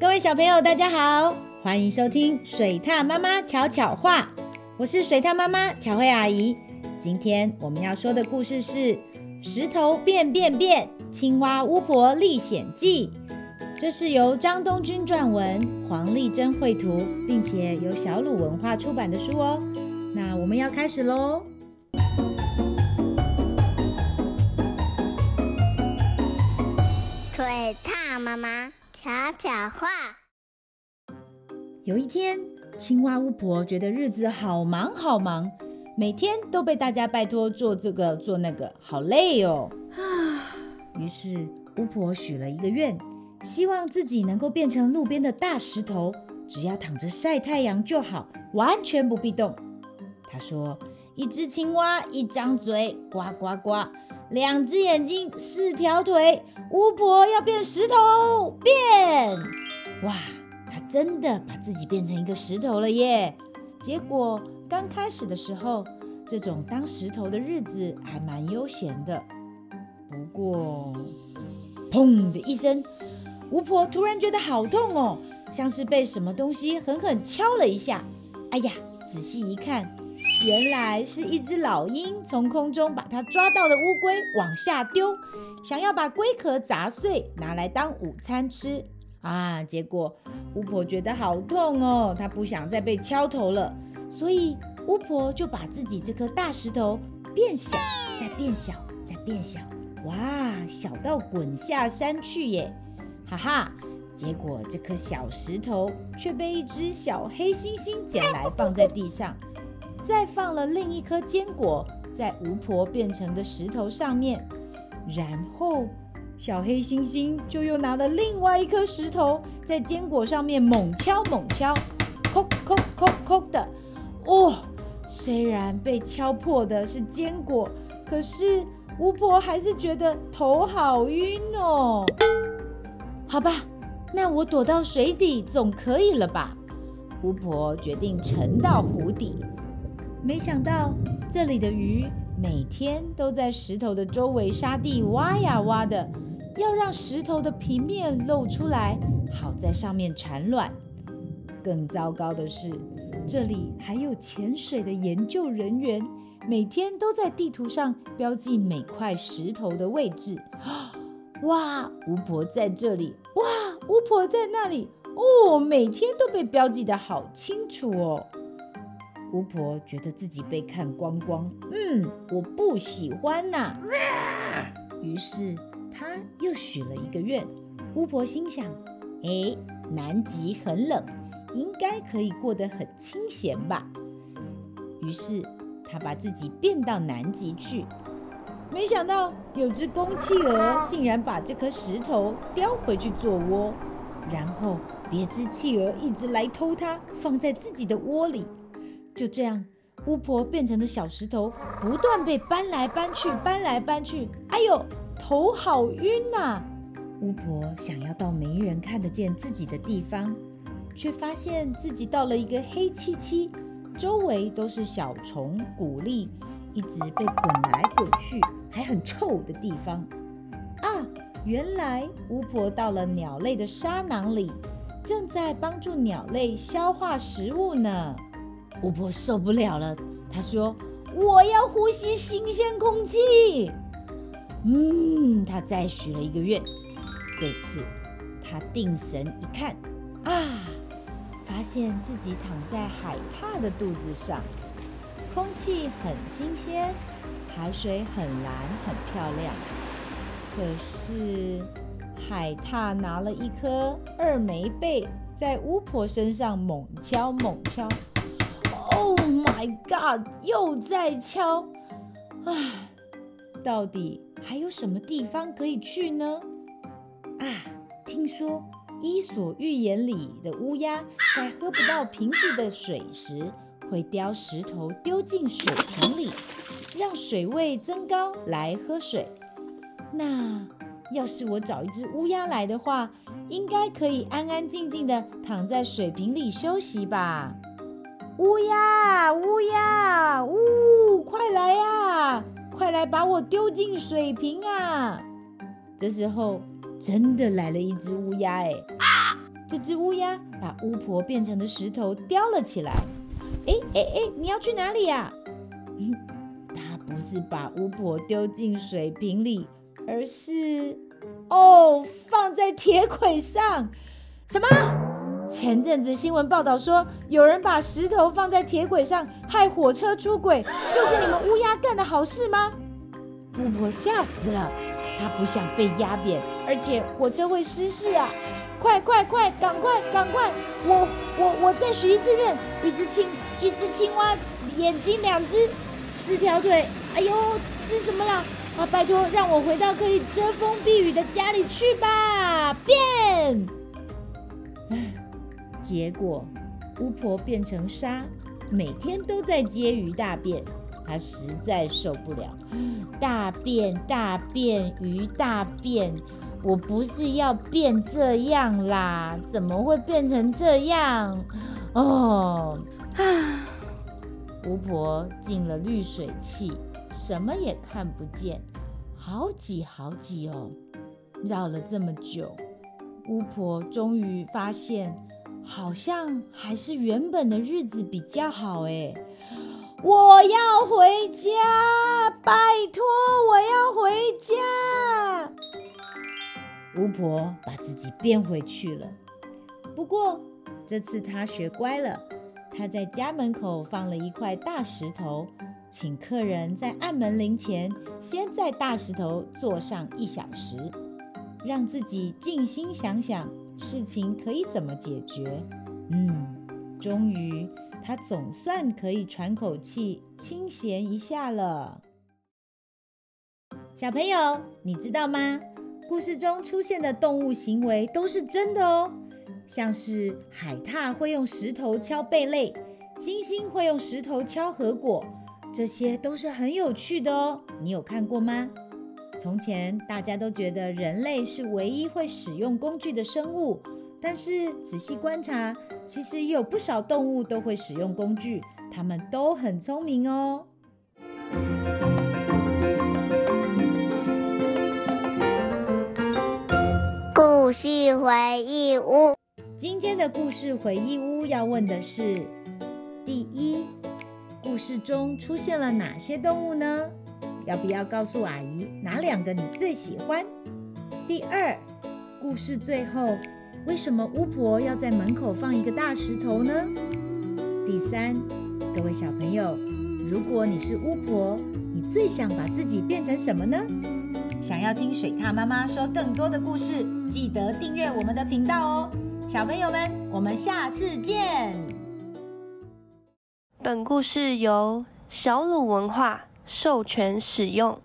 各位小朋友，大家好，欢迎收听水獭妈妈巧巧话。我是水獭妈妈巧慧阿姨。今天我们要说的故事是《石头变变变青蛙巫婆历险记》。这是由张东君撰文，黄丽珍绘图，并且由小鲁文化出版的书哦。那我们要开始喽。水獭妈妈。巧巧话。有一天，青蛙巫婆觉得日子好忙好忙，每天都被大家拜托做这个做那个，好累哦。啊！于是巫婆许了一个愿，希望自己能够变成路边的大石头，只要躺着晒太阳就好，完全不必动。她说：“一只青蛙，一张嘴，呱呱呱。”两只眼睛，四条腿，巫婆要变石头，变！哇，她真的把自己变成一个石头了耶！结果刚开始的时候，这种当石头的日子还蛮悠闲的。不过，砰的一声，巫婆突然觉得好痛哦，像是被什么东西狠狠敲了一下。哎呀，仔细一看。原来是一只老鹰从空中把它抓到的乌龟往下丢，想要把龟壳砸碎拿来当午餐吃啊！结果巫婆觉得好痛哦，她不想再被敲头了，所以巫婆就把自己这颗大石头变小，再变小，再变小，哇，小到滚下山去耶！哈哈，结果这颗小石头却被一只小黑猩猩捡来放在地上。再放了另一颗坚果在巫婆变成的石头上面，然后小黑猩猩就又拿了另外一颗石头在坚果上面猛敲猛敲，叩叩叩叩的。哦，虽然被敲破的是坚果，可是巫婆还是觉得头好晕哦。好吧，那我躲到水底总可以了吧？巫婆决定沉到湖底。没想到这里的鱼每天都在石头的周围沙地挖呀挖的，要让石头的平面露出来，好在上面产卵。更糟糕的是，这里还有潜水的研究人员，每天都在地图上标记每块石头的位置。哇，巫婆在这里！哇，巫婆在那里！哦，每天都被标记得好清楚哦。巫婆觉得自己被看光光，嗯，我不喜欢呐、啊。于是她又许了一个愿。巫婆心想：哎，南极很冷，应该可以过得很清闲吧。于是她把自己变到南极去。没想到有只公企鹅竟然把这颗石头叼回去做窝，然后别只企鹅一直来偷它，放在自己的窝里。就这样，巫婆变成的小石头不断被搬来搬去，搬来搬去。哎呦，头好晕呐！巫婆想要到没人看得见自己的地方，却发现自己到了一个黑漆漆、周围都是小虫、谷粒，一直被滚来滚去，还很臭的地方。啊，原来巫婆到了鸟类的沙囊里，正在帮助鸟类消化食物呢。巫婆受不了了，她说：“我要呼吸新鲜空气。”嗯，她再许了一个愿。这次她定神一看，啊，发现自己躺在海獭的肚子上，空气很新鲜，海水很蓝很漂亮。可是海獭拿了一颗二枚贝，在巫婆身上猛敲猛敲。My God！又在敲，唉，到底还有什么地方可以去呢？啊，听说《伊索寓言》里的乌鸦在喝不到瓶子的水时，会叼石头丢进水瓶里，让水位增高来喝水。那要是我找一只乌鸦来的话，应该可以安安静静的躺在水瓶里休息吧。乌鸦，乌鸦，呜，快来呀！快来把我丢进水瓶啊！这时候真的来了一只乌鸦，哎，这只乌鸦把巫婆变成的石头叼了起来。哎哎哎，你要去哪里呀？他不是把巫婆丢进水瓶里，而是哦，放在铁轨上。什么？前阵子新闻报道说，有人把石头放在铁轨上，害火车出轨，就是你们乌鸦干的好事吗？巫婆吓死了，她不想被压扁，而且火车会失事啊！快快快，赶快赶快！我我我再许一次愿，一只青一只青蛙，眼睛两只，四条腿。哎呦，是什么啦？啊，拜托，让我回到可以遮风避雨的家里去吧！变。结果巫婆变成沙，每天都在接鱼大便。她实在受不了，大便大便鱼大便，我不是要变这样啦，怎么会变成这样？哦，啊！巫婆进了滤水器，什么也看不见，好挤好挤哦！绕了这么久，巫婆终于发现，好像还是原本的日子比较好哎。我要回家，拜托，我要回家。巫婆把自己变回去了。不过这次她学乖了，她在家门口放了一块大石头，请客人在按门铃前先在大石头坐上一小时，让自己静心想想事情可以怎么解决。嗯，终于。他总算可以喘口气，清闲一下了。小朋友，你知道吗？故事中出现的动物行为都是真的哦，像是海獭会用石头敲贝类，猩猩会用石头敲核果，这些都是很有趣的哦。你有看过吗？从前大家都觉得人类是唯一会使用工具的生物。但是仔细观察，其实有不少动物都会使用工具，它们都很聪明哦。故事回忆屋，今天的故事回忆屋要问的是：第一，故事中出现了哪些动物呢？要不要告诉阿姨哪两个你最喜欢？第二，故事最后。为什么巫婆要在门口放一个大石头呢？第三，各位小朋友，如果你是巫婆，你最想把自己变成什么呢？想要听水獭妈妈说更多的故事，记得订阅我们的频道哦。小朋友们，我们下次见。本故事由小鲁文化授权使用。